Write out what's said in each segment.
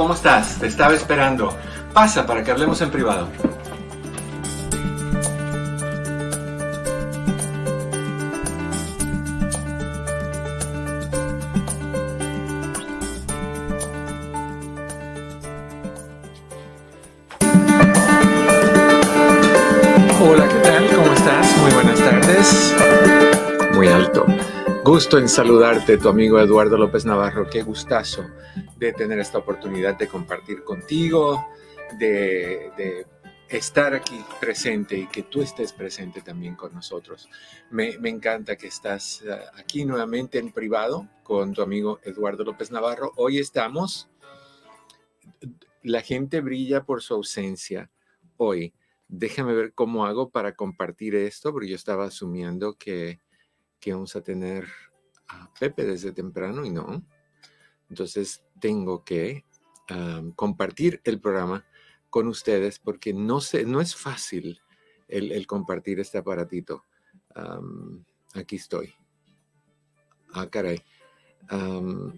¿Cómo estás? Te estaba esperando. Pasa para que hablemos en privado. Hola, ¿qué tal? ¿Cómo estás? Muy buenas tardes. Muy alto. Gusto en saludarte, tu amigo Eduardo López Navarro. Qué gustazo de tener esta oportunidad de compartir contigo, de, estar aquí presente y que tú estés presente también con nosotros. Me, me, encanta que estás eh, aquí nuevamente en privado con tu amigo Eduardo López Navarro. Hoy estamos, la gente brilla por su ausencia hoy. Déjame ver cómo hago para compartir esto, porque yo estaba asumiendo que, que vamos a tener a Pepe desde temprano y no. Entonces tengo que compartir el programa con ustedes porque no, sé, no es fácil el, compartir este aparatito. aquí estoy. Ah, caray.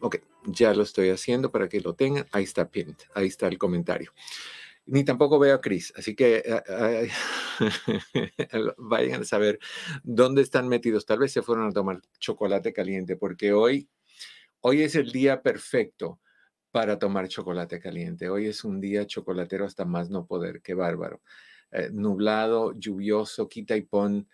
ok, ya lo estoy haciendo para que lo tengan. Ahí está Pint, ahí está el comentario. Ni tampoco veo a Chris, así que eh, vayan a saber dónde están metidos. Tal vez se fueron a tomar chocolate caliente, porque hoy, hoy es el día perfecto para tomar chocolate caliente. Hoy es un día chocolatero hasta más no poder, qué bárbaro. Eh, nublado, lluvioso, quita y pon,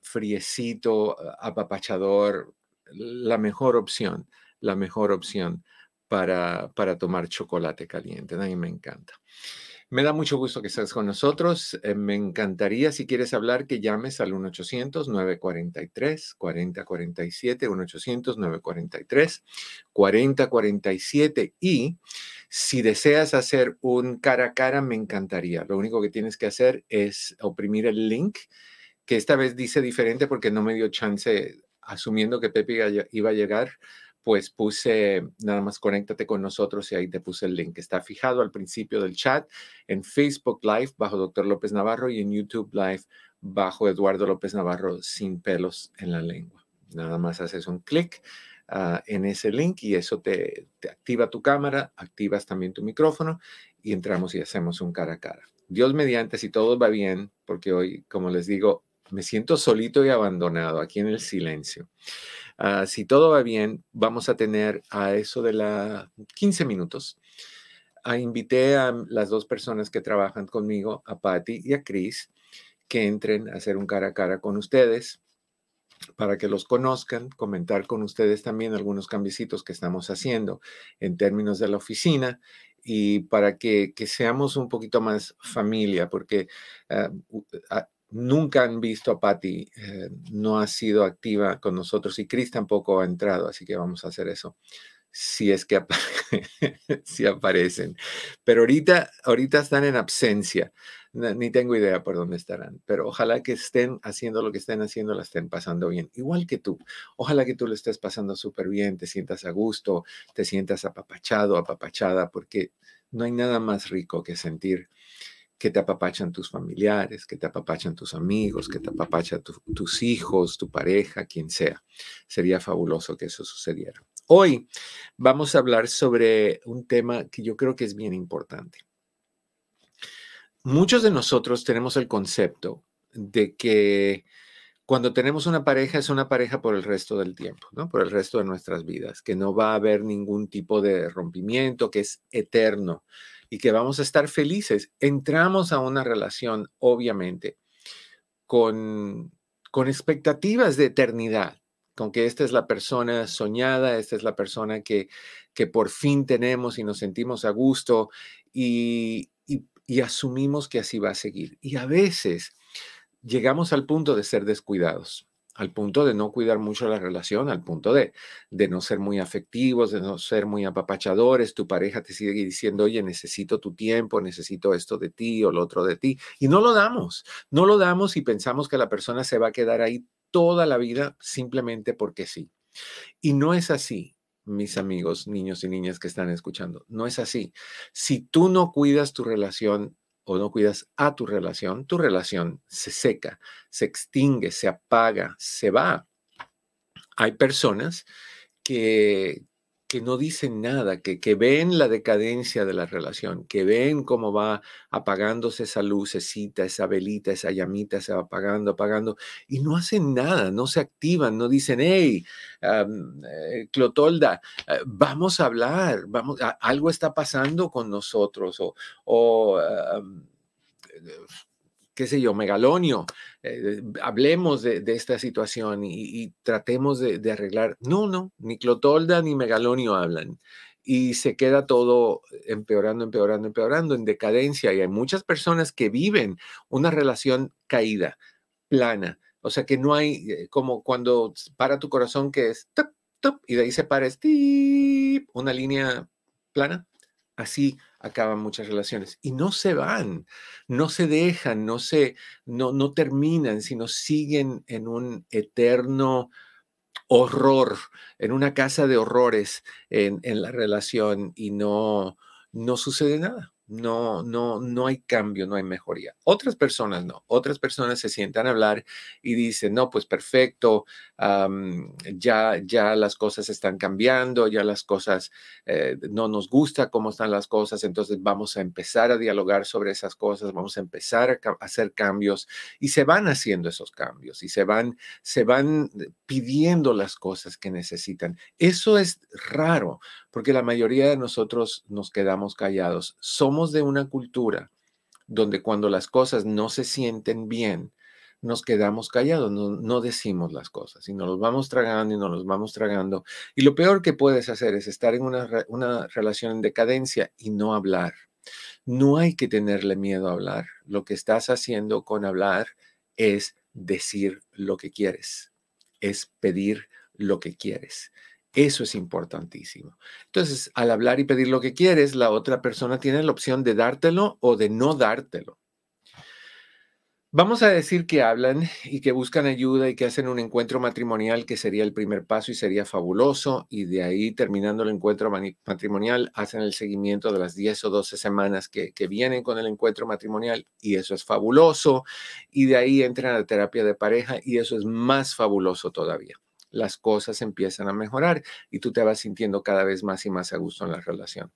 friecito, apapachador, la mejor opción, la mejor opción para, para tomar chocolate caliente. A mí me encanta. Me da mucho gusto que estés con nosotros. Eh, me encantaría, si quieres hablar, que llames al 1-800-943-4047, 1-800-943-4047. Y si deseas hacer un cara a cara, me encantaría. Lo único que tienes que hacer es oprimir el link, que esta vez dice diferente porque no me dio chance, asumiendo que Pepe iba a llegar pues puse nada más conéctate con nosotros y ahí te puse el link. Está fijado al principio del chat en Facebook Live bajo Dr. López Navarro y en YouTube Live bajo Eduardo López Navarro sin pelos en la lengua. Nada más haces un clic ah, en ese link y eso te, te activa tu cámara, activas también tu micrófono y entramos y hacemos un cara a cara. Dios mediante, si todo va bien, porque hoy, como les digo, me siento solito y abandonado aquí en el silencio. Ah, si todo va bien, vamos a tener a eso de la 15 minutos. Ah, invité a las dos personas que trabajan conmigo, a Patty y a Chris, que entren a hacer un cara a cara con ustedes para que los conozcan, comentar con ustedes también algunos cambiecitos que estamos haciendo en términos de la oficina y para que, seamos un poquito más familia, porque ah, nunca han visto a Patty, eh, no ha sido activa con nosotros y Chris tampoco ha entrado, así que vamos a hacer eso. Si es que si aparecen. Pero ahorita, ahorita están en absencia. Ni tengo idea por dónde estarán, pero ojalá que estén haciendo lo que estén haciendo, la estén pasando bien, igual que tú. Ojalá que tú lo estés pasando súper bien, te sientas a gusto, te sientas apapachado, apapachada, porque no hay nada más rico que sentir que te apapachan tus familiares, que te apapachan tus amigos, que te apapachan tus hijos, tu pareja, quien sea. Sería fabuloso que eso sucediera. Hoy vamos a hablar sobre un tema que yo creo que es bien importante. Muchos de nosotros tenemos el concepto de que cuando tenemos una pareja es una pareja por el resto del tiempo, ¿no? Por el resto de nuestras vidas, que no va a haber ningún tipo de rompimiento, que es eterno, y que vamos a estar felices. Entramos a una relación, obviamente, con, con expectativas de eternidad, con que esta es la persona soñada, esta es la persona que, que por fin tenemos y nos sentimos a gusto y, y asumimos que así va a seguir. Y a veces llegamos al punto de ser descuidados al punto de no cuidar mucho la relación, al punto de, de no ser muy afectivos, de no ser muy apapachadores. Tu pareja te sigue diciendo, oye, necesito tu tiempo, necesito esto de ti o lo otro de ti. Y no lo damos, no lo damos y pensamos que la persona se va a quedar ahí toda la vida simplemente porque sí. Y no es así, mis amigos, niños y niñas que están escuchando. No es así. Si tú no cuidas tu relación, o no cuidas a tu relación, tu relación se seca, se extingue, se apaga, se va. Hay personas que, que no dicen nada, que, que, ven la decadencia de la relación, que ven cómo va apagándose esa lucecita, esa velita, esa llamita, se va apagando, apagando, y no hacen nada, no se activan, no dicen, hey, eh, Clotolda, eh, vamos a hablar, vamos, algo está pasando con nosotros, o, o qué sé yo, megalonio, eh, hablemos de, esta situación y, tratemos de, arreglar. No, no, ni Clotolda ni megalonio hablan. Y se queda todo empeorando, empeorando, empeorando, en decadencia. Y hay muchas personas que viven una relación caída, plana. O sea que no hay, eh, como cuando para tu corazón que es, top, top, y de ahí se para, una línea plana. Así acaban muchas relaciones y no se van, no se dejan, no se, no, no terminan, sino siguen en un eterno horror, en una casa de horrores en, en la relación y no, no sucede nada no, no, no hay cambio, no hay mejoría. Otras personas no, otras personas se sientan a hablar y dicen, no, pues perfecto, ya, ya las cosas están cambiando, ya las cosas eh, no nos gusta cómo están las cosas, entonces vamos a empezar a dialogar sobre esas cosas, vamos a empezar a, hacer cambios y se van haciendo esos cambios y se van, se van pidiendo las cosas que necesitan. Eso es raro porque la mayoría de nosotros nos quedamos callados. Somos de una cultura donde cuando las cosas no se sienten bien, nos quedamos callados, no, decimos las cosas y nos los vamos tragando y nos los vamos tragando. Y lo peor que puedes hacer es estar en una, una relación en decadencia y no hablar. No hay que tenerle miedo a hablar. Lo que estás haciendo con hablar es decir lo que quieres, es pedir lo que quieres. Eso es importantísimo. Entonces, al hablar y pedir lo que quieres, la otra persona tiene la opción de dártelo o de no dártelo. Vamos a decir que hablan y que buscan ayuda y que hacen un encuentro matrimonial que sería el primer paso y sería fabuloso y de ahí terminando el encuentro matrimonial hacen el seguimiento de las 10 o 12 semanas que, vienen con el encuentro matrimonial y eso es fabuloso y de ahí entran a la terapia de pareja y eso es más fabuloso todavía las cosas empiezan a mejorar y tú te vas sintiendo cada vez más y más a gusto en la relación.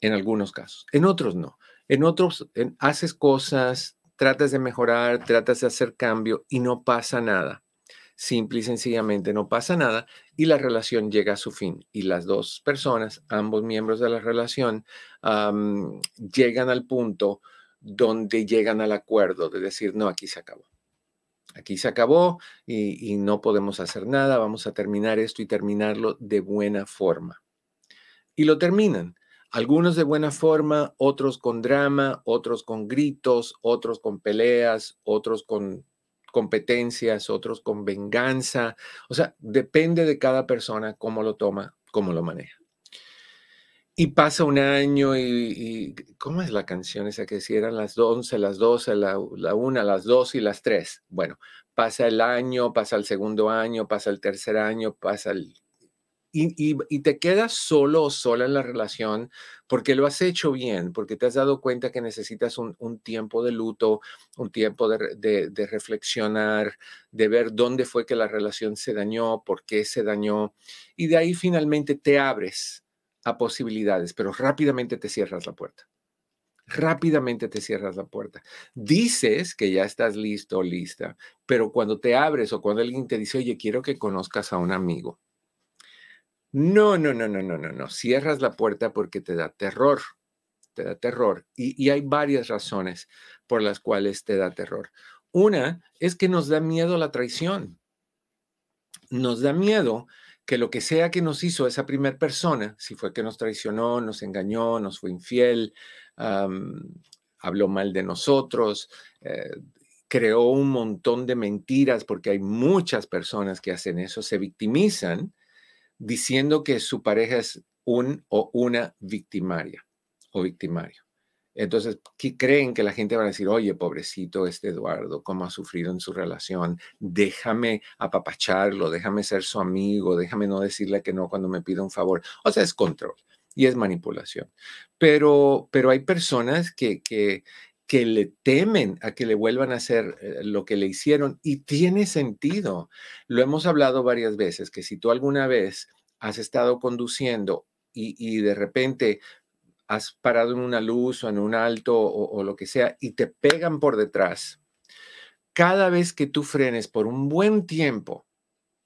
En algunos casos. En otros no. En otros haces cosas, tratas de mejorar, tratas de hacer cambio y no pasa nada. Simple y sencillamente no pasa nada y la relación llega a su fin. Y las dos personas, ambos miembros de la relación, llegan al punto donde llegan al acuerdo de decir, no, aquí se acabó aquí se acabó y, no podemos hacer nada, vamos a terminar esto y terminarlo de buena forma. Y lo terminan. Algunos de buena forma, otros con drama, otros con gritos, otros con peleas, otros con competencias, otros con venganza. O sea, depende de cada persona cómo lo toma, cómo lo maneja. Y pasa un año y, ¿cómo es la canción esa que si eran las 11, las 12, la, la 1, las 2 y las 3? Bueno, pasa el año, pasa el segundo año, pasa el tercer año, pasa el... Y, te quedas solo o sola en la relación porque lo has hecho bien, porque te has dado cuenta que necesitas un, tiempo de luto, un tiempo de, de reflexionar, de ver dónde fue que la relación se dañó, por qué se dañó, y de ahí finalmente te abres a posibilidades, pero rápidamente te cierras la puerta. Rápidamente te cierras la puerta. Dices que ya estás listo lista, pero cuando te abres o cuando alguien te dice, oye, quiero que conozcas a un amigo. No, no, no, no, no, no, no. Cierras la puerta porque te da terror. Te da terror. Y hay varias razones por las cuales te da terror. Una es que nos da miedo la traición. Nos da miedo que lo que sea que nos hizo esa primera persona, si fue que nos traicionó, nos engañó, nos fue infiel, habló mal de nosotros, eh, creó un montón de mentiras porque hay muchas personas que hacen eso, se victimizan diciendo que su pareja es un o una victimaria o victimario. Entonces, ¿qué creen que la gente va a decir, oye, pobrecito este Eduardo, cómo ha sufrido en su relación? Déjame apapacharlo, déjame ser su amigo, déjame no decirle que no cuando me pida un favor. O sea, es control y es manipulación. Pero, pero hay personas que, que, que le temen a que le vuelvan a hacer eh, lo que le hicieron y tiene sentido. Lo hemos hablado varias veces, que si tú alguna vez has estado conduciendo y, y de repente has parado en una luz o en un alto o, lo que sea y te pegan por detrás, cada vez que tú frenes por un buen tiempo,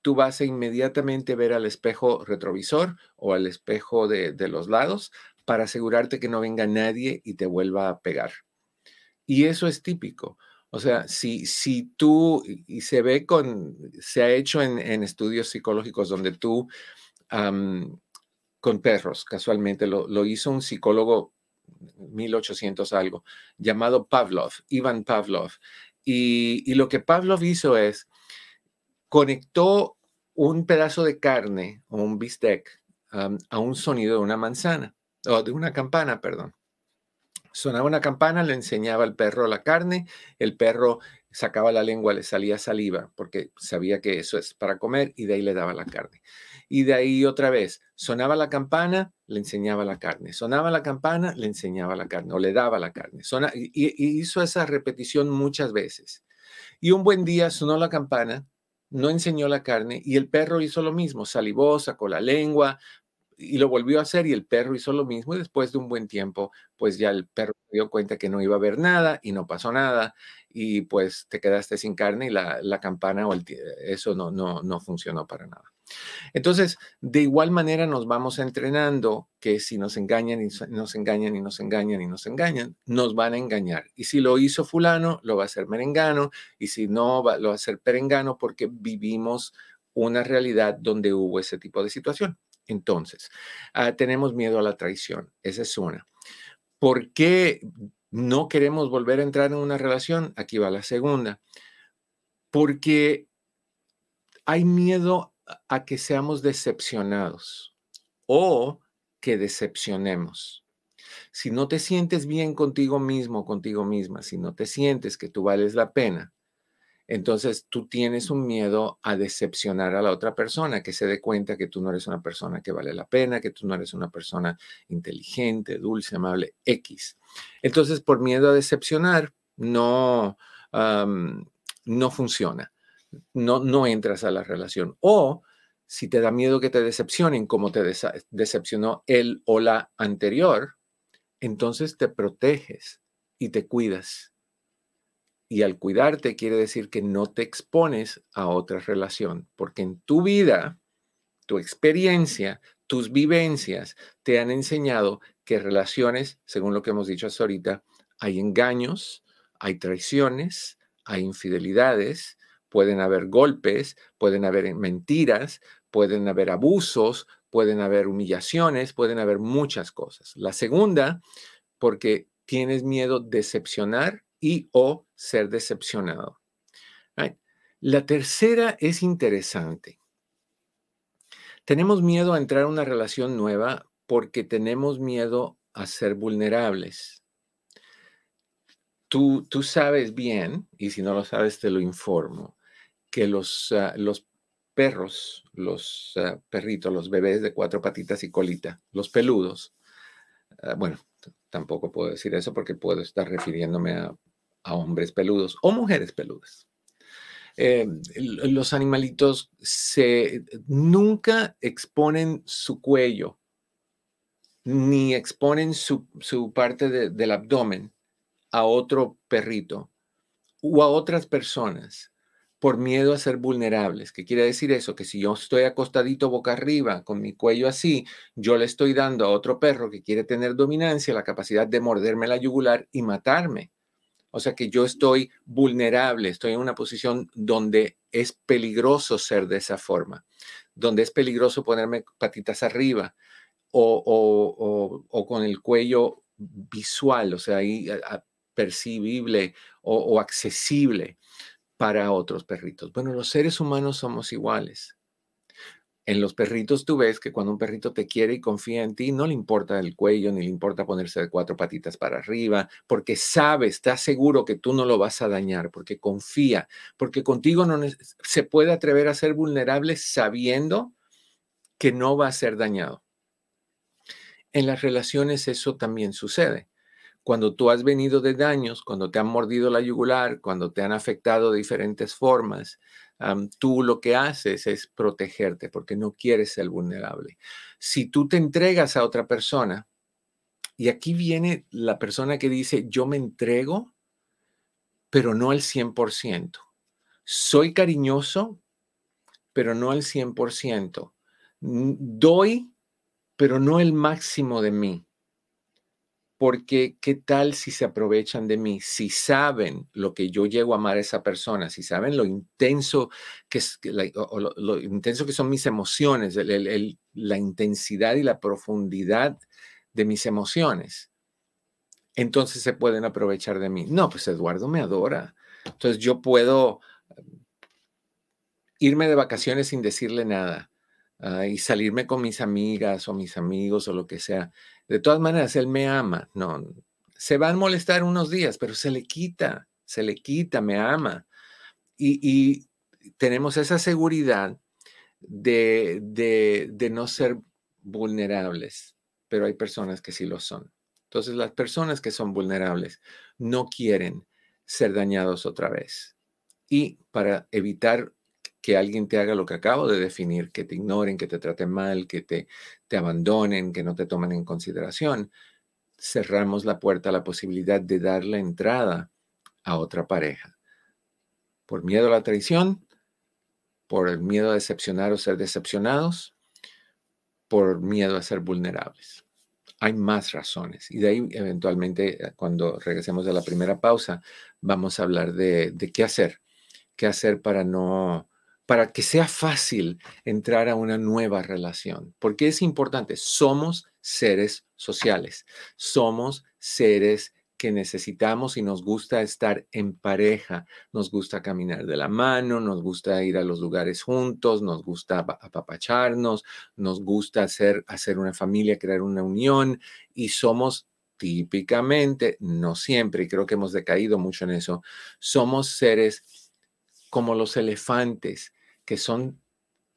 tú vas a inmediatamente ver al espejo retrovisor o al espejo de, los lados para asegurarte que no venga nadie y te vuelva a pegar. Y eso es típico. O sea, si, si tú, y se ve con, se ha hecho en, estudios psicológicos donde tú con perros, casualmente, lo, hizo un psicólogo 1800 algo, llamado Pavlov, Ivan Pavlov. Y, lo que Pavlov hizo es, conectó un pedazo de carne o un bistec a un sonido de una manzana, o de una campana, perdón. Sonaba una campana, le enseñaba al perro la carne, el perro sacaba la lengua, le salía saliva, porque sabía que eso es para comer, y de ahí le daba la carne y de ahí otra vez, sonaba la campana, le enseñaba la carne, sonaba la campana, le enseñaba la carne o le daba la carne. y, hizo esa repetición muchas veces. Y un buen día sonó la campana, no enseñó la carne y el perro hizo lo mismo, salivó, sacó la lengua y lo volvió a hacer y el perro hizo lo mismo y después de un buen tiempo, pues ya el perro se dio cuenta que no iba a haber nada y no pasó nada y pues te quedaste sin carne y la, campana o eso no, no, no funcionó para nada. Entonces, de igual manera nos vamos entrenando que si nos engañan y nos engañan y nos engañan y nos engañan, nos van a engañar. Y si lo hizo fulano, lo va a hacer merengano, y si no, lo va a hacer perengano porque vivimos una realidad donde hubo ese tipo de situación. Entonces, ah, tenemos miedo a la traición. Esa es una. ¿Por qué no queremos volver a entrar en una relación? Aquí va la segunda. Porque hay miedo a que seamos decepcionados o que decepcionemos. Si no te sientes bien contigo mismo, contigo misma, si no te sientes que tú vales la pena, entonces tú tienes un miedo a decepcionar a la otra persona, que se dé cuenta que tú no eres una persona que vale la pena, que tú no eres una persona inteligente, dulce, amable, X. Entonces, por miedo a decepcionar, no, no funciona no, no entras a la relación. O si te da miedo que te decepcionen como te decepcionó él o la anterior, entonces te proteges y te cuidas. Y al cuidarte quiere decir que no te expones a otra relación, porque en tu vida, tu experiencia, tus vivencias te han enseñado que relaciones, según lo que hemos dicho hasta ahorita, hay engaños, hay traiciones, hay infidelidades, pueden haber golpes, pueden haber mentiras, pueden haber abusos, pueden haber humillaciones, pueden haber muchas cosas. La segunda, porque tienes miedo decepcionar y o ser decepcionado. La tercera es interesante. Tenemos miedo a entrar a una relación nueva porque tenemos miedo a ser vulnerables. Tú, tú sabes bien, y si no lo sabes te lo informo, que los, ah, los perros, los ah, perritos, los bebés de cuatro patitas y colita, los peludos, ah, bueno, tampoco puedo decir eso porque puedo estar refiriéndome a, hombres peludos o mujeres peludas. Eh, los animalitos se, nunca exponen su cuello ni exponen su, parte del abdomen a otro perrito o a otras personas por miedo a ser vulnerables. ¿Qué quiere decir eso? Que si yo estoy acostadito boca arriba, con mi cuello así, yo le estoy dando a otro perro que quiere tener dominancia la capacidad de morderme la yugular y matarme. O sea que yo estoy vulnerable, estoy en una posición donde es peligroso ser de esa forma, donde es peligroso ponerme patitas arriba o, o, con el cuello visual, o sea, ahí percibible o, accesible para otros perritos. Bueno, los seres humanos somos iguales. En los perritos tú ves que cuando un perrito te quiere y confía en ti, no le importa el cuello, ni le importa ponerse de cuatro patitas para arriba, porque sabe, está seguro que tú no lo vas a dañar, porque confía, porque contigo no se puede atrever a ser vulnerable sabiendo que no va a ser dañado. En las relaciones eso también sucede. Cuando tú has venido de daños, cuando te han mordido la yugular, cuando te han afectado de diferentes formas, tú lo que haces es protegerte porque no quieres ser vulnerable. Si tú te entregas a otra persona, y aquí viene la persona que dice, yo me entrego, pero no al 100%. Soy cariñoso, pero no al 100%. Doy, pero no el máximo de mí porque qué tal si se aprovechan de mí, si saben lo que yo llego a amar a esa persona, si saben lo intenso que, es, lo, intenso que son mis emociones, la intensidad y la profundidad de mis emociones, entonces se pueden aprovechar de mí. No, pues Eduardo me adora. Entonces yo puedo irme de vacaciones sin decirle nada ah, y salirme con mis amigas o mis amigos o lo que sea de todas maneras, él me ama. No, se va a molestar unos días, pero se le quita, se le quita, me ama. Y, tenemos esa seguridad de, de, no ser vulnerables, pero hay personas que sí lo son. Entonces, las personas que son vulnerables no quieren ser dañados otra vez. Y para evitar que alguien te haga lo que acabo de definir, que te ignoren, que te traten mal, que te, te abandonen, que no te tomen en consideración, cerramos la puerta a la posibilidad de dar la entrada a otra pareja. Por miedo a la traición, por el miedo a decepcionar o ser decepcionados, por miedo a ser vulnerables. Hay más razones y de ahí eventualmente eh, cuando regresemos de la primera pausa vamos a hablar de, de qué hacer, qué hacer para no para que sea fácil entrar a una nueva relación. Porque es importante, somos seres sociales, somos seres que necesitamos y nos gusta estar en pareja, nos gusta caminar de la mano, nos gusta ir a los lugares juntos, nos gusta apapacharnos, nos gusta hacer, hacer una familia, crear una unión y somos típicamente, no siempre, y creo que hemos decaído mucho en eso, somos seres como los elefantes que son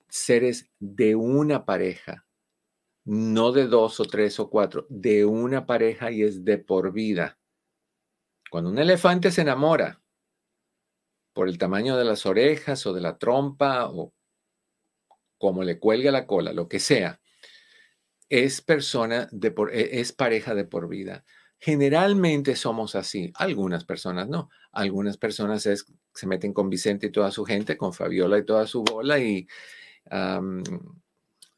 seres de una pareja, no de dos o tres o cuatro, de una pareja y es de por vida. Cuando un elefante se enamora por el tamaño de las orejas o de la trompa o como le cuelga la cola, lo que sea, es persona de por, e, es pareja de por vida. Generalmente somos así, algunas personas no. Algunas personas se meten con Vicente y toda su gente, con Fabiola y toda su bola y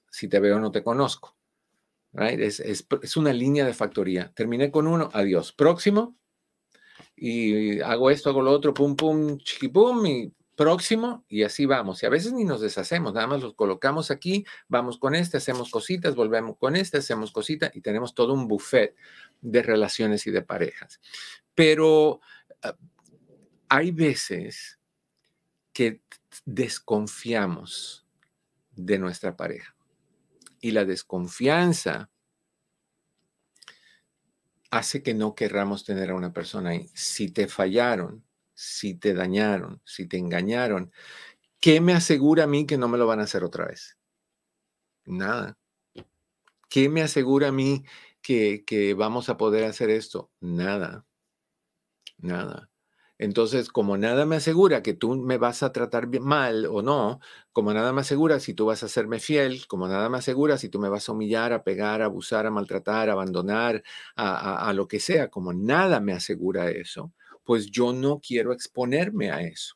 si te veo no te conozco. Es, una línea de factoría. Terminé con uno, adiós. Próximo, y hago esto, hago lo otro, pum, pum, chiquipum, y próximo y así vamos. Y a veces ni nos deshacemos, nada más los colocamos aquí, vamos con este, hacemos cositas, volvemos con este, hacemos cositas y tenemos todo un buffet de relaciones y de parejas. Pero ah, hay veces que desconfiamos de nuestra pareja y la desconfianza hace que no querramos tener a una persona ahí. Si te fallaron, si te dañaron, si te engañaron, ¿qué me asegura a mí que no me lo van a hacer otra vez? Nada. ¿Qué me asegura a mí que, que vamos a poder hacer esto? Nada. Nada. Entonces, como nada me asegura que tú me vas a tratar mal o no, como nada me asegura si tú vas a serme fiel, como nada me asegura si tú me vas a humillar, a pegar, a abusar, a maltratar, a abandonar, a lo que sea, como nada me asegura eso, pues yo no quiero exponerme a eso.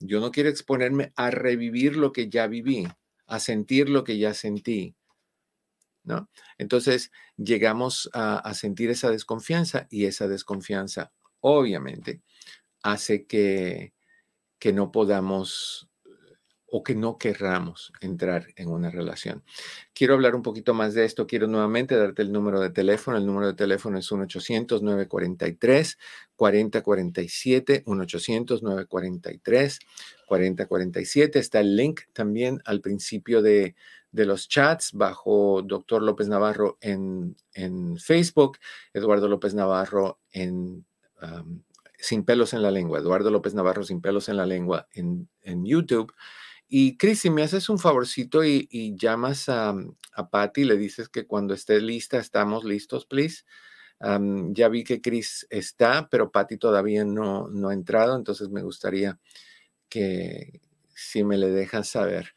Yo no quiero exponerme a revivir lo que ya viví, a sentir lo que ya sentí. ¿no? Entonces llegamos a, sentir esa desconfianza y esa desconfianza obviamente hace que, que no podamos o que no querramos entrar en una relación. Quiero hablar un poquito más de esto. Quiero nuevamente darte el número de teléfono. El número de teléfono es 1-800-943-4047, 1-800-943-4047. Está el link también al principio de, los chats bajo Doctor López Navarro en, Facebook, Eduardo López Navarro en... sin pelos en la lengua, Eduardo López Navarro sin pelos en la lengua en, en YouTube y Chris, si me haces un favorcito y, llamas a, a Patty, le dices que cuando esté lista, estamos listos, please. ya vi que Chris está, pero Patty todavía no, no ha entrado, entonces me gustaría que si me le dejas saber.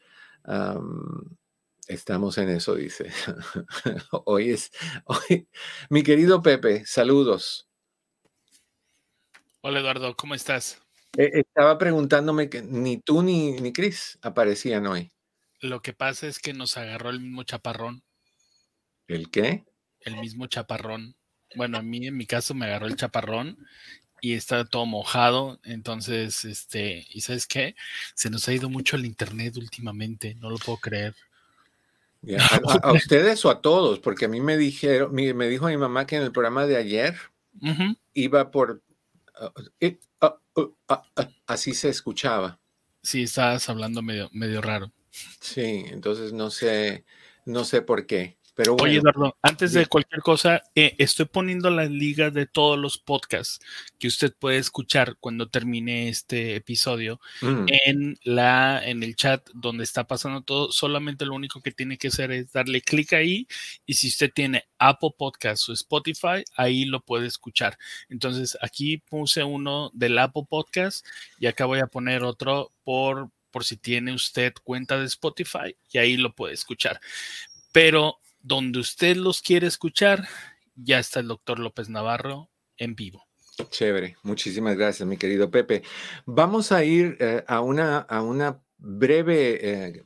estamos en eso, dice. hoy es, hoy, mi querido Pepe, saludos. Hola Eduardo, ¿cómo estás? Eh, estaba preguntándome que ni tú ni, ni Chris aparecían hoy. Lo que pasa es que nos agarró el mismo chaparrón. ¿El qué? El mismo chaparrón. Bueno, a mí en mi caso me agarró el chaparrón y está todo mojado. Entonces, este, ¿y sabes qué? Se nos ha ido mucho el internet últimamente, no lo puedo creer. A, ustedes o a todos, porque a mí me dijeron, me, dijo mi mamá que en el programa de ayer iba por Así se escuchaba. Sí, estabas hablando medio, medio raro. Sí, entonces no sé, no sé por qué. Pero Oye, Eduardo, antes de cualquier cosa, eh, estoy poniendo la liga de todos los podcasts que usted puede escuchar cuando termine este episodio mm. en, la, en el chat donde está pasando todo. Solamente lo único que tiene que hacer es darle clic ahí y si usted tiene Apple Podcasts o Spotify, ahí lo puede escuchar. Entonces, aquí puse uno del Apple Podcast y acá voy a poner otro por por si tiene usted cuenta de Spotify y ahí lo puede escuchar. Pero donde usted los quiere escuchar, ya está el doctor López Navarro en vivo. Chévere, muchísimas gracias, mi querido Pepe. Vamos a ir eh, a, una, a una breve eh,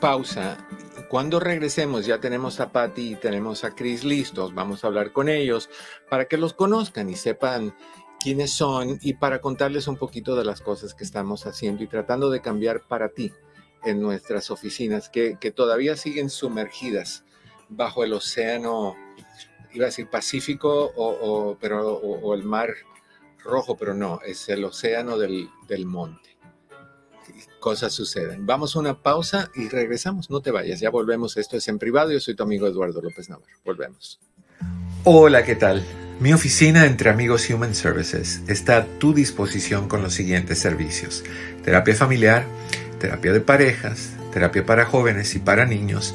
pausa. Cuando regresemos, ya tenemos a Patty y tenemos a Chris listos. Vamos a hablar con ellos para que los conozcan y sepan quiénes son y para contarles un poquito de las cosas que estamos haciendo y tratando de cambiar para ti en nuestras oficinas que, que todavía siguen sumergidas bajo el océano, iba a decir Pacífico o, pero, o, el mar rojo, pero no, es el océano del, del monte. Cosas suceden. Vamos a una pausa y regresamos. No te vayas, ya volvemos. Esto es en privado. Yo soy tu amigo Eduardo López Navarro. Volvemos. Hola, ¿qué tal? Mi oficina entre amigos Human Services está a tu disposición con los siguientes servicios. Terapia familiar, terapia de parejas, terapia para jóvenes y para niños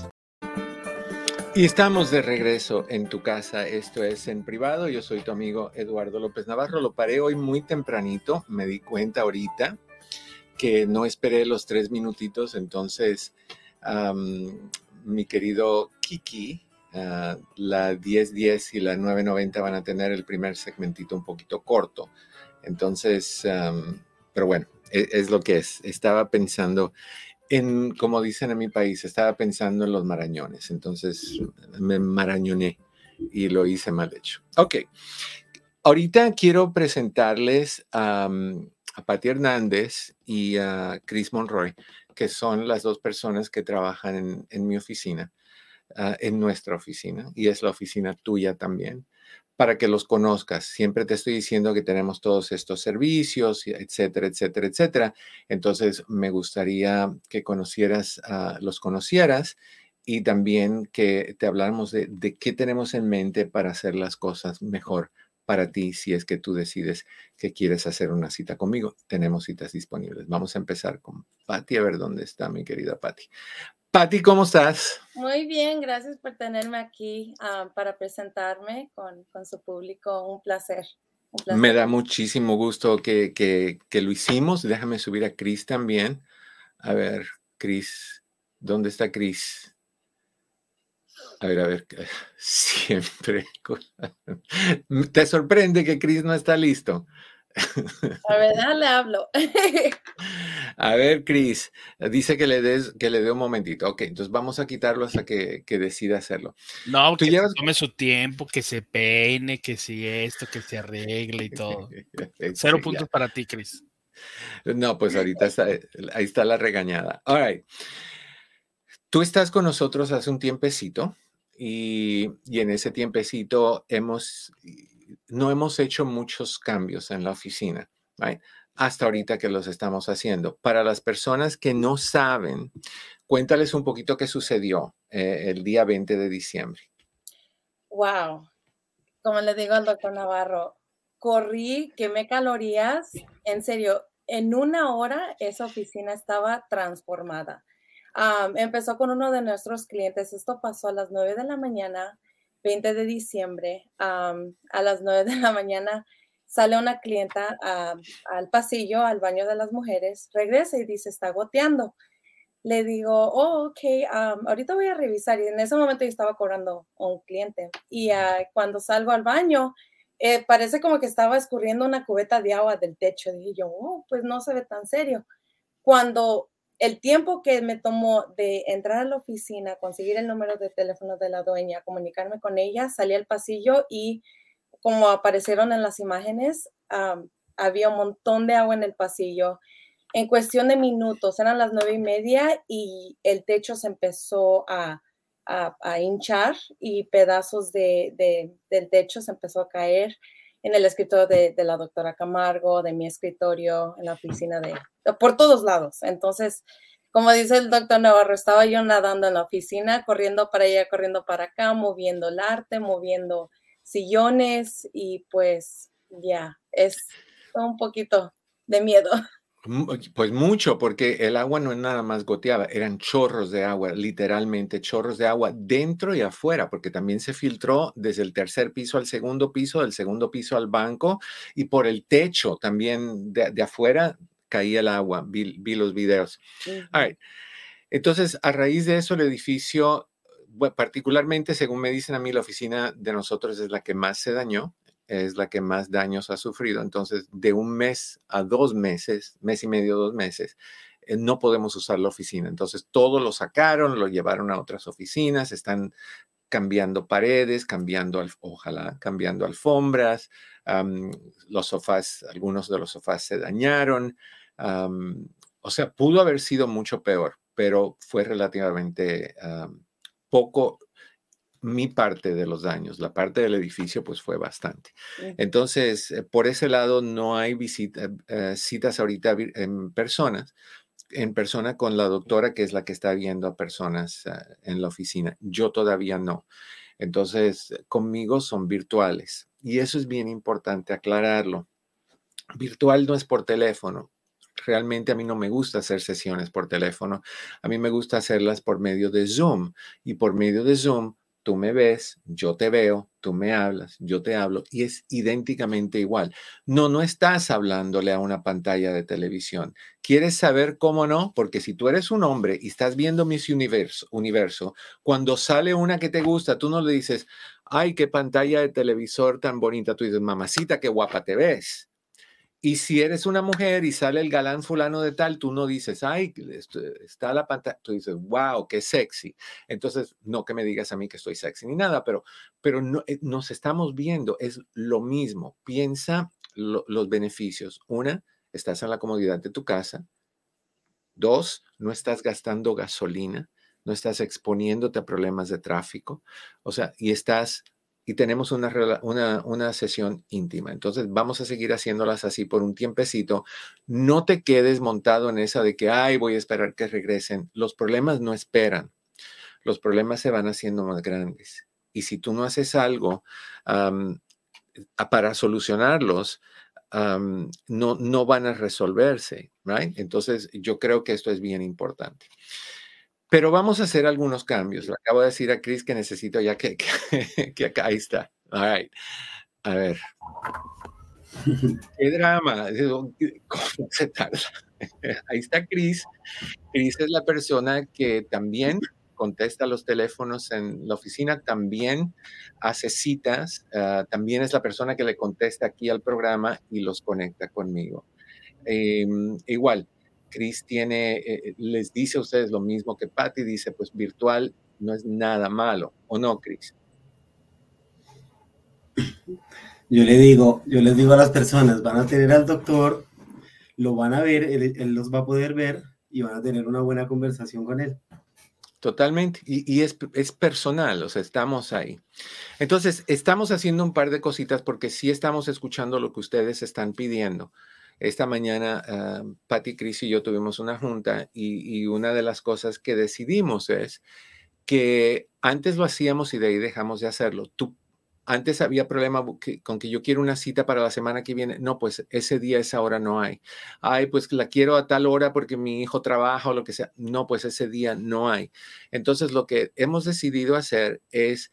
Y estamos de regreso en tu casa. Esto es en privado. Yo soy tu amigo Eduardo López Navarro. Lo paré hoy muy tempranito. Me di cuenta ahorita que no esperé los tres minutitos. Entonces, mi querido Kiki, uh, la 1010 y la 990 van a tener el primer segmentito un poquito corto. Entonces, pero bueno, es, es lo que es. Estaba pensando en, como dicen en mi país, estaba pensando en los marañones, entonces me marañoné y lo hice mal hecho. Ok, ahorita quiero presentarles a, Patti Hernández y a Chris Monroy, que son las dos personas que trabajan en, mi oficina, ah, en nuestra oficina, y es la oficina tuya también para que los conozcas. Siempre te estoy diciendo que tenemos todos estos servicios, etcétera, etcétera, etcétera. Entonces, me gustaría que conocieras, los conocieras y también que te habláramos de, qué tenemos en mente para hacer las cosas mejor para ti si es que tú decides que quieres hacer una cita conmigo. Tenemos citas disponibles. Vamos a empezar con Patti, a ver dónde está mi querida Patti. Patti, ¿cómo estás? Muy bien, gracias por tenerme aquí ah, para presentarme con, con, su público. Un placer, Me da muchísimo gusto que, que, que, lo hicimos. Déjame subir a Cris también. A ver, Cris, ¿dónde está Cris? A ver, a ver, siempre. ¿Te sorprende que Cris no está listo? A ver, le hablo. A ver, Cris, dice que le des, que le dé un momentito. Ok, entonces vamos a quitarlo hasta que, decida hacerlo. No, que tome su tiempo, que se peine, que si esto, que se arregle y todo. Cero puntos para ti, Cris. No, pues ahorita está, ahí está la regañada. All right. Tú estás con nosotros hace un tiempecito y, y en ese tiempecito hemos no hemos hecho muchos cambios en la oficina, hasta ahorita que los estamos haciendo. Para las personas que no saben, cuéntales un poquito qué sucedió eh, el día 20 de diciembre. Wow, como le digo al doctor Navarro, corrí, quemé calorías, en serio, en una hora esa oficina estaba transformada. empezó con uno de nuestros clientes, esto pasó a las 9 de la mañana 20 de diciembre, a las 9 de la mañana, sale una clienta al pasillo, al baño de las mujeres, regresa y dice, está goteando. Le digo, oh, ok, ahorita voy a revisar. Y en ese momento yo estaba cobrando a un cliente. Y ah, cuando salgo al baño, eh, parece como que estaba escurriendo una cubeta de agua del techo. Dije yo, oh, pues no se ve tan serio. Cuando el tiempo que me tomó de entrar a la oficina, conseguir el número de teléfono de la dueña, comunicarme con ella, salí al pasillo y como aparecieron en las imágenes, había un montón de agua en el pasillo. En cuestión de minutos, eran las nueve y media y el techo se empezó a, hinchar y pedazos de, del techo se empezó a caer en el escritorio de, de, la doctora Camargo, de mi escritorio, en la oficina de, por todos lados. Entonces, como dice el doctor Navarro, estaba yo nadando en la oficina, corriendo para allá, corriendo para acá, moviendo el arte, moviendo sillones y pues ya, es un poquito de miedo. Pues mucho, porque el agua no es nada más goteaba, eran chorros de agua, literalmente chorros de agua dentro y afuera, porque también se filtró desde el tercer piso al segundo piso, del segundo piso al banco y por el techo también de, afuera caía el agua, vi, los videos. Entonces, a raíz de eso, el edificio, particularmente según me dicen a mí, la oficina de nosotros es la que más se dañó es la que más daños ha sufrido. Entonces, de un mes a dos meses, mes y medio, dos meses, eh, no podemos usar la oficina. Entonces, todo lo sacaron, lo llevaron a otras oficinas, están cambiando paredes, cambiando, ojalá, cambiando alfombras, los sofás, algunos de los sofás se dañaron. o sea, pudo haber sido mucho peor, pero fue relativamente poco mi parte de los daños, la parte del edificio, pues fue bastante. Entonces, eh, por ese lado, no hay visita, eh, citas ahorita en personas, en persona con la doctora, que es la que está viendo a personas ah, en la oficina. Yo todavía no. Entonces, conmigo son virtuales. Y eso es bien importante aclararlo. Virtual no es por teléfono. Realmente a mí no me gusta hacer sesiones por teléfono. A mí me gusta hacerlas por medio de Zoom. Y por medio de Zoom tú me ves, yo te veo, tú me hablas, yo te hablo y es idénticamente igual. No, no estás hablándole a una pantalla de televisión. ¿Quieres saber cómo no? Porque si tú eres un hombre y estás viendo Miss Universo, universo cuando sale una que te gusta, tú no le dices, ay, qué pantalla de televisor tan bonita. Tú dices, mamacita, qué guapa te ves. Y si eres una mujer y sale el galán fulano de tal, tú no dices, ay, está la pantalla, tú dices, wow, qué sexy. Entonces, no que me digas a mí que estoy sexy ni nada, pero, pero no, eh, nos estamos viendo, es lo mismo. Piensa los beneficios. Una, estás en la comodidad de tu casa. Dos, no estás gastando gasolina, no estás exponiéndote a problemas de tráfico, o sea, y estás y tenemos una, una, una, sesión íntima. Entonces vamos a seguir haciéndolas así por un tiempecito. No te quedes montado en esa de que, ay, voy a esperar que regresen. Los problemas no esperan. Los problemas se van haciendo más grandes. Y si tú no haces algo, para solucionarlos, no, no van a resolverse, right? Entonces, yo creo que esto es bien importante. Pero vamos a hacer algunos cambios. Le acabo de decir a Chris que necesito ya que, que, acá ahí está. All right. A ver. Qué drama. ¿Cómo se tarda? Ahí está Chris. Chris es la persona que también contesta los teléfonos en la oficina, también hace citas, ah, también es la persona que le contesta aquí al programa y los conecta conmigo. Em, igual, Chris tiene, eh, les dice a ustedes lo mismo que Patty dice, pues virtual no es nada malo, ¿o no, Chris? Yo le digo, yo les digo a las personas, van a tener al doctor, lo van a ver, él, los va a poder ver y van a tener una buena conversación con él. Totalmente. Y, es, es, personal, o sea, estamos ahí. Entonces, estamos haciendo un par de cositas porque sí estamos escuchando lo que ustedes están pidiendo. Esta mañana, uh, Patty, Chris y yo tuvimos una junta y, una de las cosas que decidimos es que antes lo hacíamos y de ahí dejamos de hacerlo. Tú, antes había problema con que yo quiero una cita para la semana que viene. No, pues ese día, esa hora no hay. Ay, pues la quiero a tal hora porque mi hijo trabaja o lo que sea. No, pues ese día no hay. Entonces, lo que hemos decidido hacer es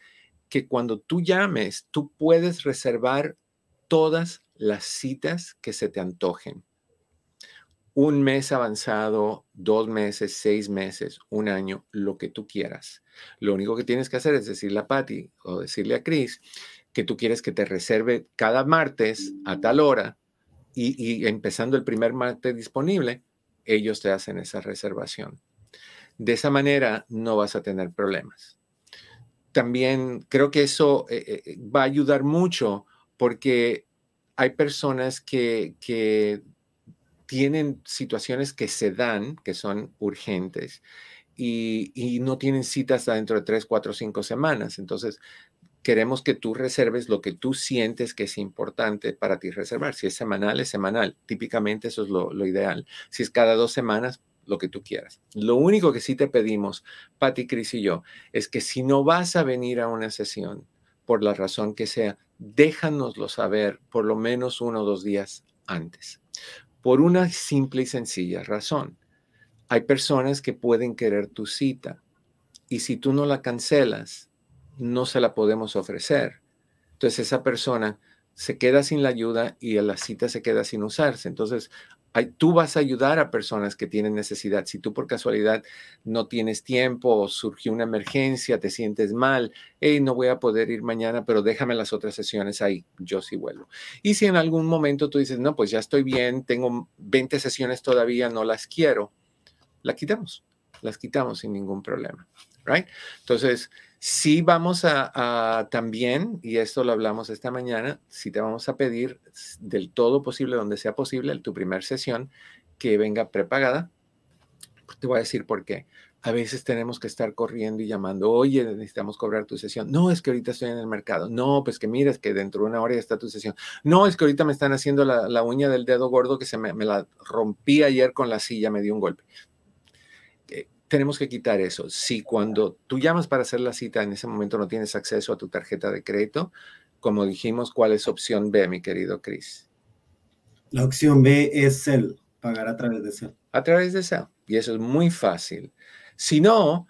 que cuando tú llames, tú puedes reservar todas las citas que se te antojen. Un mes avanzado, dos meses, seis meses, un año, lo que tú quieras. Lo único que tienes que hacer es decirle a Patty o decirle a Chris que tú quieres que te reserve cada martes a tal hora y, empezando el primer martes disponible, ellos te hacen esa reservación. De esa manera no vas a tener problemas. También creo que eso eh, eh, va a ayudar mucho porque hay personas que, tienen situaciones que se dan, que son urgentes, y, no tienen citas dentro de tres, cuatro, cinco semanas. Entonces, queremos que tú reserves lo que tú sientes que es importante para ti reservar. Si es semanal, es semanal. Típicamente eso es lo, lo ideal. Si es cada dos semanas, lo que tú quieras. Lo único que sí te pedimos, Patti, Cris y yo, es que si no vas a venir a una sesión, por la razón que sea, déjanoslo saber por lo menos uno o dos días antes. Por una simple y sencilla razón. Hay personas que pueden querer tu cita y si tú no la cancelas, no se la podemos ofrecer. Entonces esa persona se queda sin la ayuda y la cita se queda sin usarse. Entonces tú vas a ayudar a personas que tienen necesidad. Si tú por casualidad no tienes tiempo surgió una emergencia, te sientes mal, hey, no voy a poder ir mañana, pero déjame las otras sesiones ahí, yo sí vuelvo. Y si en algún momento tú dices, no, pues ya estoy bien, tengo 20 sesiones todavía, no las quiero, la quitamos, las quitamos sin ningún problema, right? Entonces, Sí vamos a, también, y esto lo hablamos esta mañana, si te vamos a pedir del todo posible, donde sea posible, tu primer sesión, que venga prepagada. Te voy a decir por qué. A veces tenemos que estar corriendo y llamando, oye, necesitamos cobrar tu sesión. No, es que ahorita estoy en el mercado. No, pues que mires que dentro de una hora ya está tu sesión. No, es que ahorita me están haciendo la, uña del dedo gordo que se me, me la rompí ayer con la silla, me dio un golpe tenemos que quitar eso. Si cuando tú llamas para hacer la cita en ese momento no tienes acceso a tu tarjeta de crédito, como dijimos, ¿cuál es opción B, mi querido Chris? La opción B es Cell, pagar a través de Cell. A través de Cell. Y eso es muy fácil. Si no,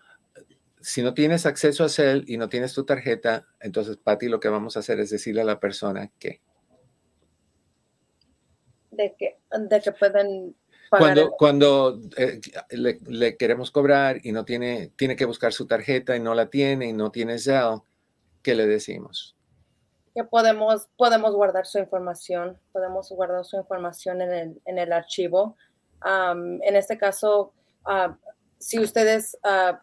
si no tienes acceso a Cell y no tienes tu tarjeta, entonces, Patti, lo que vamos a hacer es decirle a la persona que... De que, de que pueden cuando, cuando eh, le, queremos cobrar y no tiene, tiene que buscar su tarjeta y no la tiene y no tiene Zelle, ¿qué le decimos? Que podemos, podemos guardar su información, podemos guardar su información en el, en el archivo. en este caso, ah, si ustedes uh,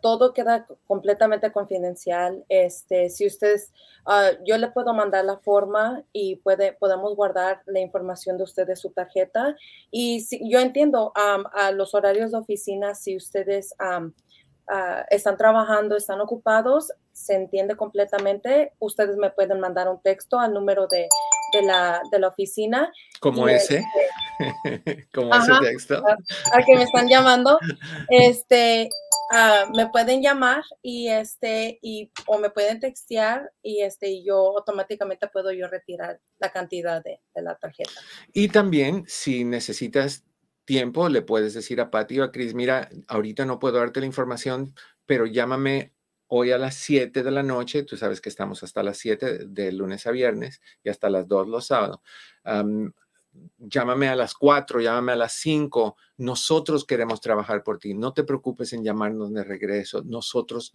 todo queda completamente confidencial. Este, si ustedes, ah, yo le puedo mandar la forma y puede, podemos guardar la información de ustedes, su tarjeta. Y si, yo entiendo a los horarios de oficina, si ustedes ah, están trabajando, están ocupados, se entiende completamente. Ustedes me pueden mandar un texto al número de, de, la, de la oficina. Como ese. Como ese texto. A, que me están llamando. Este, ah, me pueden llamar y este y o me pueden textear y este y yo automáticamente puedo yo retirar la cantidad de, de la tarjeta. Y también si necesitas tiempo, le puedes decir a Pati o a Cris, mira, ahorita no puedo darte la información, pero llámame hoy a las 7 de la noche, tú sabes que estamos hasta las 7 de lunes a viernes y hasta las 2 los sábados llámame a las 4, llámame a las 5, nosotros queremos trabajar por ti, no te preocupes en llamarnos de regreso, nosotros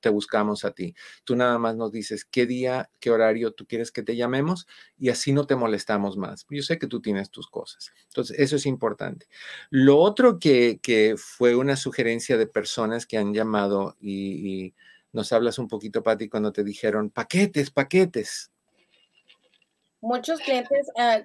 te buscamos a ti. Tú nada más nos dices qué día, qué horario tú quieres que te llamemos y así no te molestamos más. Yo sé que tú tienes tus cosas. Entonces, eso es importante. Lo otro que, fue una sugerencia de personas que han llamado y, nos hablas un poquito, Pati, cuando te dijeron paquetes, paquetes. Muchos clientes, eh,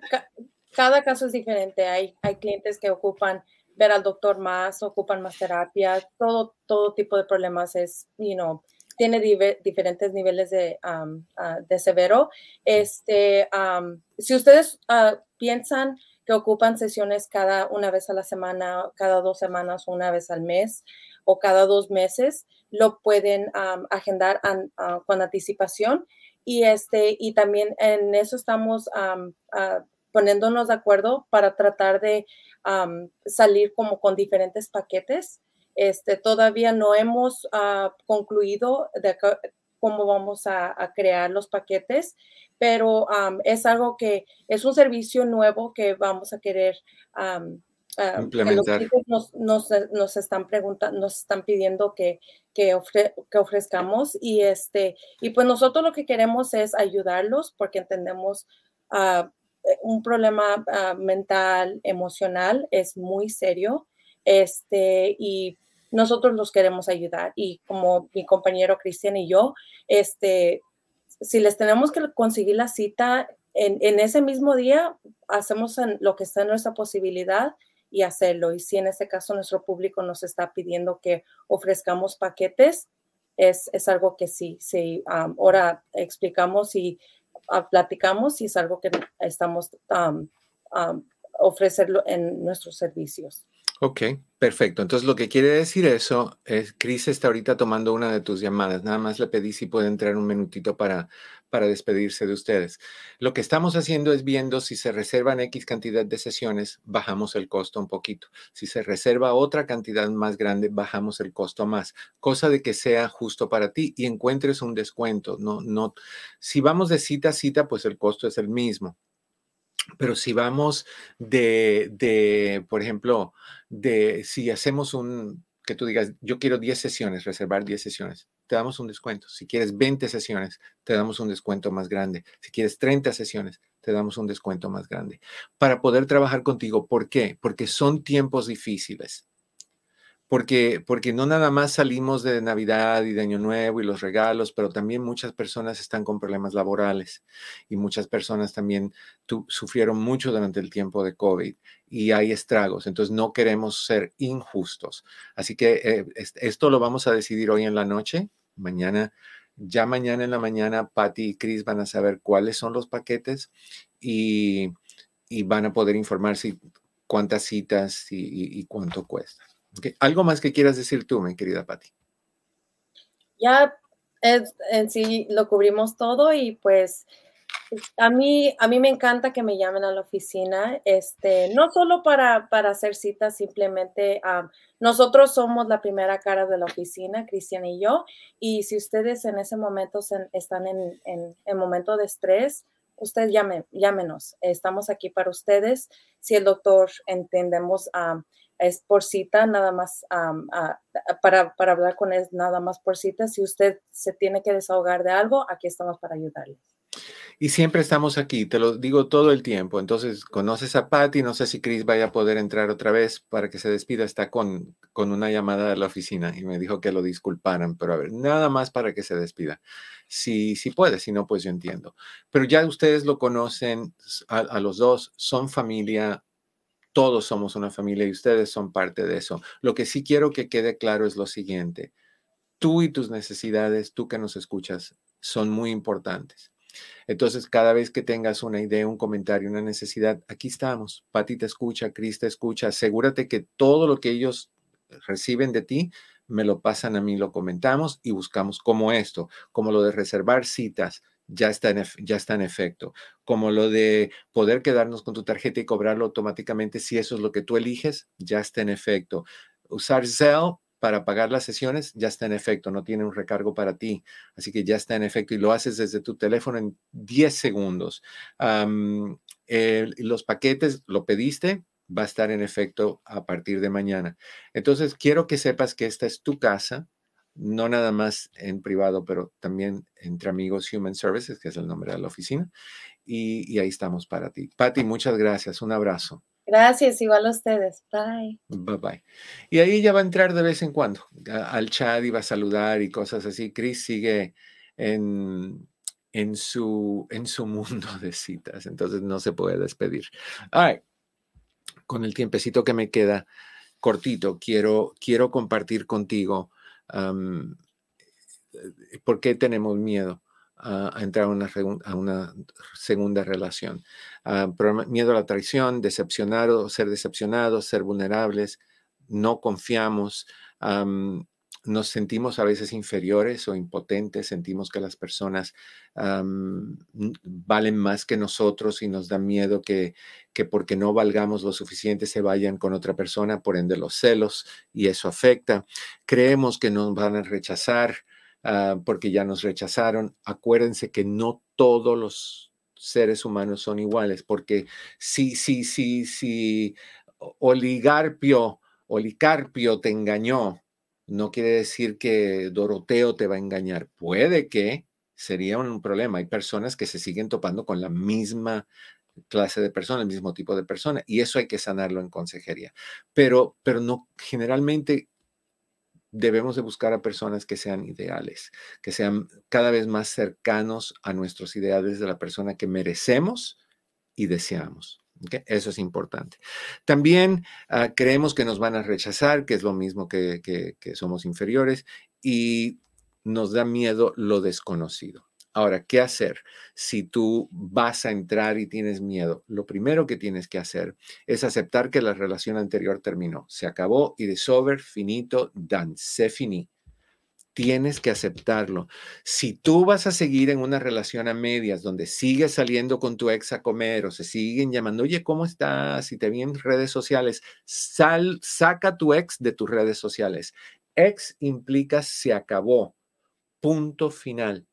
cada caso es diferente. Hay, hay clientes que ocupan ver al doctor más, ocupan más terapia, todo, todo tipo de problemas es, you know, tiene diferentes niveles de, um, uh, de severo. Este, um, si ustedes uh, piensan que ocupan sesiones cada una vez a la semana, cada dos semanas, una vez al mes o cada dos meses, lo pueden um, agendar uh, con anticipación. Y, este, y también en eso estamos poniéndonos de acuerdo para tratar de salir como con diferentes paquetes. Este, todavía no hemos ah, concluido de cómo vamos a, crear los paquetes, pero es algo que es un servicio nuevo que vamos a querer implementar. Nos, nos, nos, están preguntando, nos están pidiendo que, que, que, ofrezcamos y este y pues nosotros lo que queremos es ayudarlos porque entendemos uh, un problema ah, mental, emocional, es muy serio. Este, y nosotros los queremos ayudar. Y como mi compañero Cristian y yo, este, si les tenemos que conseguir la cita en, en ese mismo día, hacemos lo que está en nuestra posibilidad y hacerlo. Y si en este caso nuestro público nos está pidiendo que ofrezcamos paquetes, es, es algo que sí, sí, ahora explicamos y platicamos y es algo que estamos ofrecerlo en nuestros servicios. Ok, perfecto. Entonces lo que quiere decir eso es, Cris está ahorita tomando una de tus llamadas. Nada más le pedí si puede entrar un minutito para, para despedirse de ustedes. Lo que estamos haciendo es viendo si se reservan X cantidad de sesiones, bajamos el costo un poquito. Si se reserva otra cantidad más grande, bajamos el costo más. Cosa de que sea justo para ti y encuentres un descuento. No, no. Si vamos de cita a cita, pues el costo es el mismo. Pero si vamos de, de, por ejemplo, de si hacemos un, que tú digas, yo quiero 10 sesiones, reservar 10 sesiones, te damos un descuento. Si quieres 20 sesiones, te damos un descuento más grande. Si quieres 30 sesiones, te damos un descuento más grande. Para poder trabajar contigo, ¿por qué? Porque son tiempos difíciles porque, porque no nada más salimos de Navidad y de Año Nuevo y los regalos, pero también muchas personas están con problemas laborales y muchas personas también sufrieron mucho durante el tiempo de COVID y hay estragos, entonces no queremos ser injustos. Así que eh, esto lo vamos a decidir hoy en la noche, mañana. Ya mañana en la mañana, Patty y Chris van a saber cuáles son los paquetes y, y van a poder informarse cuántas citas y cuánto cuesta. ¿Algo más que quieras decir tú, mi querida Patti? Ya en sí lo cubrimos todo y pues a mí, a mí me encanta que me llamen a la oficina, este, no solo para, para hacer citas, simplemente nosotros somos la primera cara de la oficina, Cristian y yo, y si ustedes en ese momento están en, en, momento de estrés, ustedes llamen, llámenos, estamos aquí para ustedes. Si el doctor entendemos es por cita, nada más para, para, hablar con él, nada más por cita. Si usted se tiene que desahogar de algo, aquí estamos para ayudarle. Y siempre estamos aquí, te lo digo todo el tiempo. Entonces, conoces a Patty, no sé si Chris vaya a poder entrar otra vez para que se despida. Está con, con una llamada de la oficina y me dijo que lo disculparan, pero a ver, nada más para que se despida. Si, si puede, si no, pues yo entiendo. Pero ya ustedes lo conocen a los dos, son familia, todos somos una familia y ustedes son parte de eso. Lo que sí quiero que quede claro es lo siguiente. Tú y tus necesidades, tú que nos escuchas, son muy importantes. Entonces, cada vez que tengas una idea, un comentario, una necesidad, aquí estamos. Pati te escucha, Cris te escucha. Asegúrate que todo lo que ellos reciben de ti me lo pasan a mí, lo comentamos y buscamos como esto, como lo de reservar citas, ya está, en, ya está en efecto. Como lo de poder quedarnos con tu tarjeta y cobrarlo automáticamente si eso es lo que tú eliges, ya está en efecto. Usar Zelle para pagar las sesiones ya está en efecto, no tiene un recargo para ti, así que ya está en efecto y lo haces desde tu teléfono en 10 segundos. los paquetes, lo pediste, va a estar en efecto a partir de mañana. Entonces, quiero que sepas que esta es tu casa, no nada más en privado, pero también entre amigos Human Services, que es el nombre de la oficina. Y, ahí estamos para ti. Patti, muchas gracias. Un abrazo. Gracias, igual a ustedes. Bye. Bye bye. Y ahí ya va a entrar de vez en cuando al chat y va a saludar y cosas así. Chris sigue en, en, su, en su mundo de citas, entonces no se puede despedir. All Con el tiempecito que me queda cortito, quiero, quiero compartir contigo um, por qué tenemos miedo a, entrar a una, segunda relación. Ah, miedo a la traición, decepcionado, ser decepcionados, ser vulnerables, no confiamos, nos sentimos a veces inferiores o impotentes, sentimos que las personas valen más que nosotros y nos da miedo que, que porque no valgamos lo suficiente se vayan con otra persona, por ende los celos, y eso afecta. Creemos que nos van a rechazar ah, porque ya nos rechazaron. Acuérdense que no todos los seres humanos son iguales, porque si, si, si, si Oligarpio, Olicarpio te engañó, no quiere decir que Doroteo te va a engañar. Puede que sería un problema. Hay personas que se siguen topando con la misma clase de persona, el mismo tipo de persona, y eso hay que sanarlo en consejería. Pero, pero no, generalmente debemos de buscar a personas que sean ideales, que sean cada vez más cercanos a nuestros ideales de la persona que merecemos y deseamos. Eso es importante. También ah, creemos que nos van a rechazar, que es lo mismo que, que somos inferiores, y nos da miedo lo desconocido. Ahora, ¿qué hacer si tú vas a entrar y tienes miedo? Lo primero que tienes que hacer es aceptar que la relación anterior terminó. Se acabó y de sober, finito, done, se finí tienes que aceptarlo. Si tú vas a seguir en una relación a medias donde sigues saliendo con tu ex a comer o se siguen llamando, oye, ¿cómo estás? Si te vienen redes sociales, sal, saca tu ex de tus redes sociales. Ex implica se acabó. Punto final.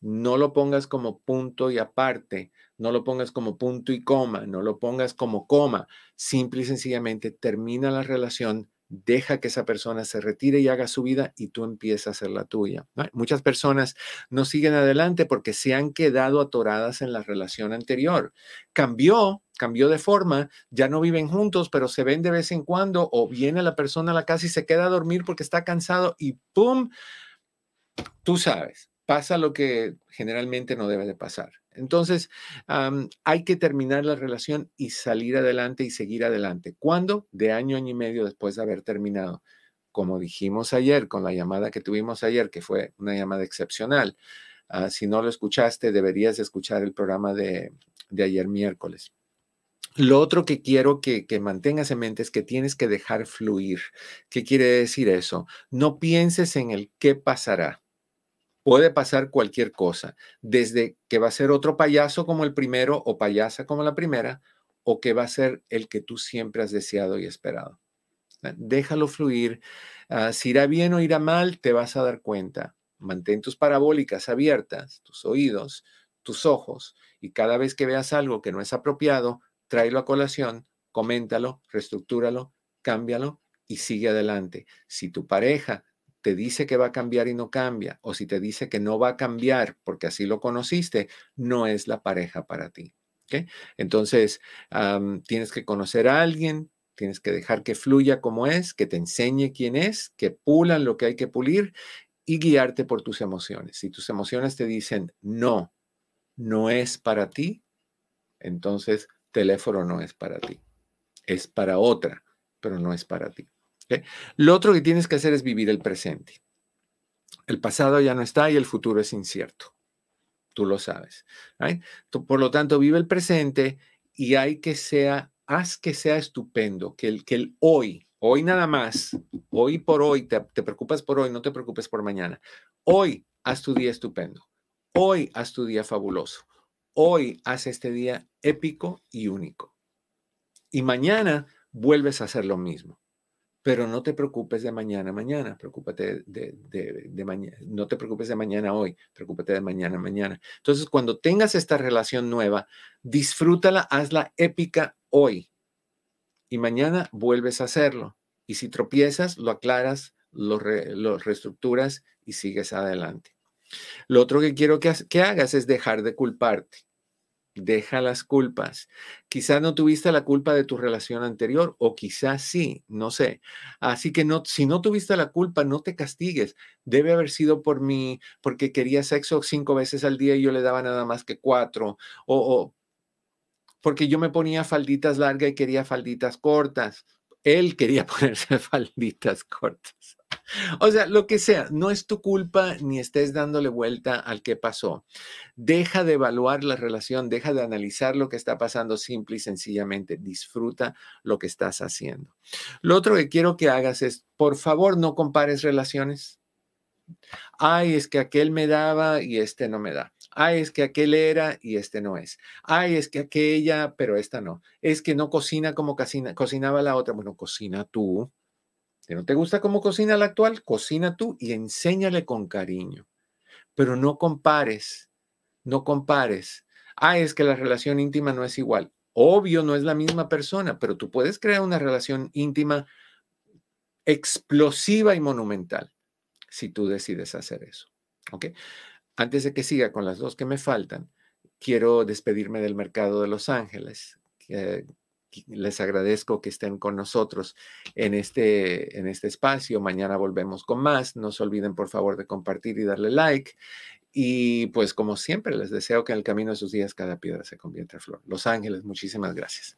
No lo pongas como punto y aparte, no lo pongas como punto y coma, no lo pongas como coma. Simple y sencillamente termina la relación deja que esa persona se retire y haga su vida y tú empiezas a hacer la tuya. Muchas personas no siguen adelante porque se han quedado atoradas en la relación anterior. Cambió, cambió de forma, ya no viven juntos, pero se ven de vez en cuando o viene la persona a la casa y se queda a dormir porque está cansado y ¡pum! Tú sabes, pasa lo que generalmente no debe de pasar. Entonces, hay que terminar la relación y salir adelante y seguir adelante. ¿Cuándo? De año, año y medio después de haber terminado. Como dijimos ayer con la llamada que tuvimos ayer, que fue una llamada excepcional. Ah, si no lo escuchaste, deberías escuchar el programa de, ayer miércoles. Lo otro que quiero que, que, mantengas en mente es que tienes que dejar fluir. ¿Qué quiere decir eso? No pienses en el qué pasará puede pasar cualquier cosa, desde que va a ser otro payaso como el primero o payasa como la primera, o que va a ser el que tú siempre has deseado y esperado. Ah, déjalo fluir. Ah, si irá bien o irá mal, te vas a dar cuenta. Mantén tus parabólicas abiertas, tus oídos, tus ojos, y cada vez que veas algo que no es apropiado, tráelo a colación, coméntalo, reestructúralo, cámbialo y sigue adelante. Si tu pareja te dice que va a cambiar y no cambia, o si te dice que no va a cambiar porque así lo conociste, no es la pareja para ti. Entonces, tienes que conocer a alguien, tienes que dejar que fluya como es, que te enseñe quién es, que pulan lo que hay que pulir y guiarte por tus emociones. Si tus emociones te dicen no, no es para ti, entonces teléfono no es para ti. Es para otra, pero no es para ti. Lo otro que tienes que hacer es vivir el presente. El pasado ya no está y el futuro es incierto. Tú lo sabes. Por lo tanto, vive el presente y hay que haz que sea estupendo, que el, que el hoy Hoy nada más, hoy por hoy, te, te preocupas por hoy, no te preocupes por mañana. Hoy haz tu día estupendo. Hoy haz tu día fabuloso. Hoy haz este día épico y único. Y mañana vuelves a hacer lo mismo. Pero no te preocupes de mañana, mañana, preocúpate de, mañana, no te preocupes de mañana hoy, preocúpate de mañana, mañana. Entonces, cuando tengas esta relación nueva, disfrútala, hazla épica hoy. Y mañana vuelves a hacerlo. Y si tropiezas, lo aclaras, lo, reestructuras y sigues adelante. Lo otro que quiero que hagas es dejar de culparte. Deja las culpas. Quizás no tuviste la culpa de tu relación anterior o quizás sí, no sé. Así que no, si no tuviste la culpa, no te castigues. Debe haber sido por mí, porque quería sexo cinco veces al día y yo le daba nada más que cuatro. O, o porque yo me ponía falditas largas y quería falditas cortas. Él quería ponerse falditas cortas. O sea, lo que sea, no es tu culpa ni estés dándole vuelta al que pasó. Deja de evaluar la relación, deja de analizar lo que está pasando simple y sencillamente. Disfruta lo que estás haciendo. Lo otro que quiero que hagas es, por favor, no compares relaciones. Ay, es que aquel me daba y este no me da. Ay, es que aquel era y este no es. Ay, es que aquella, pero esta no. Es que no cocina como cocinaba la otra. Bueno, cocina tú si no te gusta cómo cocina la actual, cocina tú y enséñale con cariño. Pero no compares, no compares. Ah, es que la relación íntima no es igual. Obvio, no es la misma persona, pero tú puedes crear una relación íntima explosiva y monumental si tú decides hacer eso. ¿Ok? Antes de que siga con las dos que me faltan, quiero despedirme del mercado de Los Ángeles les agradezco que estén con nosotros en este, en este espacio. Mañana volvemos con más. No se olviden, por favor, de compartir y darle like. Y pues, como siempre, les deseo que en el camino de sus días cada piedra se convierta en flor. Los Ángeles, muchísimas gracias.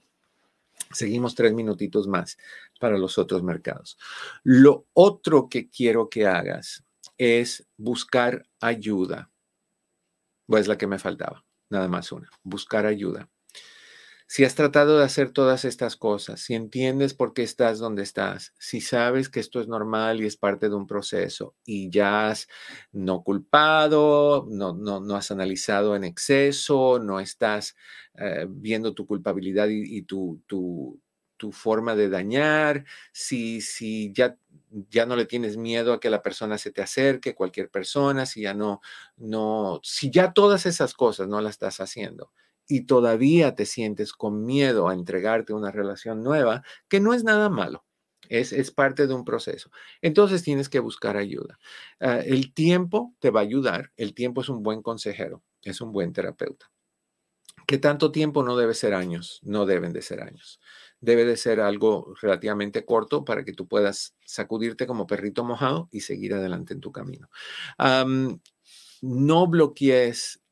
Seguimos tres minutitos más para los otros mercados. Lo otro que quiero que hagas es buscar ayuda. Pues la que me faltaba, nada más una, buscar ayuda. Si has tratado de hacer todas estas cosas, si entiendes por qué estás donde estás, si sabes que esto es normal y es parte de un proceso y ya has no culpado, no, no, has analizado en exceso, no estás eh, viendo tu culpabilidad y, tu, tu, tu, forma de dañar, si, si ya ya no le tienes miedo a que la persona se te acerque, cualquier persona, si ya no, no, si ya todas esas cosas no las estás haciendo, y todavía te sientes con miedo a entregarte una relación nueva, que no es nada malo. Es, es parte de un proceso. Entonces tienes que buscar ayuda. Ah, el tiempo te va a ayudar. El tiempo es un buen consejero, es un buen terapeuta. ¿Qué tanto tiempo? No debe ser años, no deben de ser años. Debe de ser algo relativamente corto para que tú puedas sacudirte como perrito mojado y seguir adelante en tu camino. no bloquees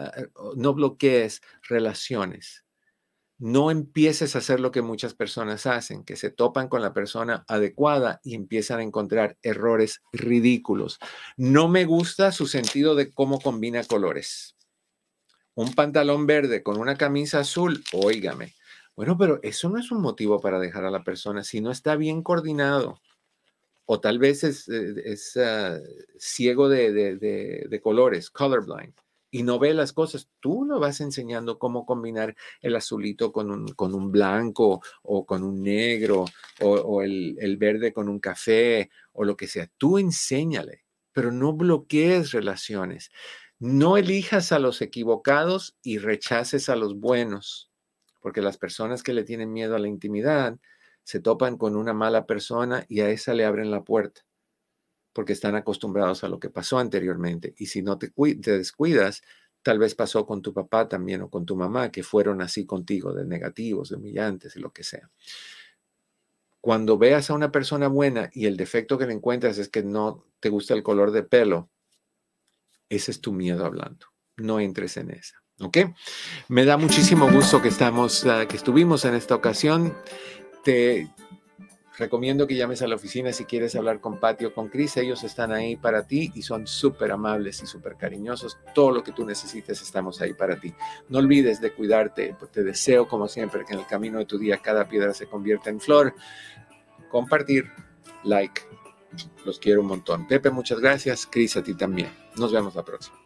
Ah, eh, no bloquees relaciones. No empieces a hacer lo que muchas personas hacen, que se topan con la persona adecuada y empiezan a encontrar errores ridículos. No me gusta su sentido de cómo combina colores. Un pantalón verde con una camisa azul, óigame. Bueno, pero eso no es un motivo para dejar a la persona si no está bien coordinado. O tal vez es, eh, ah, ciego de, de colores, colorblind y no ve las cosas, tú lo vas enseñando cómo combinar el azulito con un, con un blanco o con un negro o, el, el, verde con un café o lo que sea. Tú enséñale, pero no bloquees relaciones. No elijas a los equivocados y rechaces a los buenos, porque las personas que le tienen miedo a la intimidad se topan con una mala persona y a esa le abren la puerta porque están acostumbrados a lo que pasó anteriormente. Y si no te, descuidas, tal vez pasó con tu papá también o con tu mamá, que fueron así contigo, de negativos, de humillantes y lo que sea. Cuando veas a una persona buena y el defecto que le encuentras es que no te gusta el color de pelo, ese es tu miedo hablando. No entres en esa. ¿Ok? Me da muchísimo gusto que estamos, ah, que estuvimos en esta ocasión. Te, recomiendo que llames a la oficina si quieres hablar con Patio o con Chris. Ellos están ahí para ti y son súper amables y súper cariñosos. Todo lo que tú necesites, estamos ahí para ti. No olvides de cuidarte. Te deseo, como siempre, que en el camino de tu día cada piedra se convierta en flor. compartir, like. Los quiero un montón. Pepe, muchas gracias. Cris, a ti también. Nos vemos la próxima.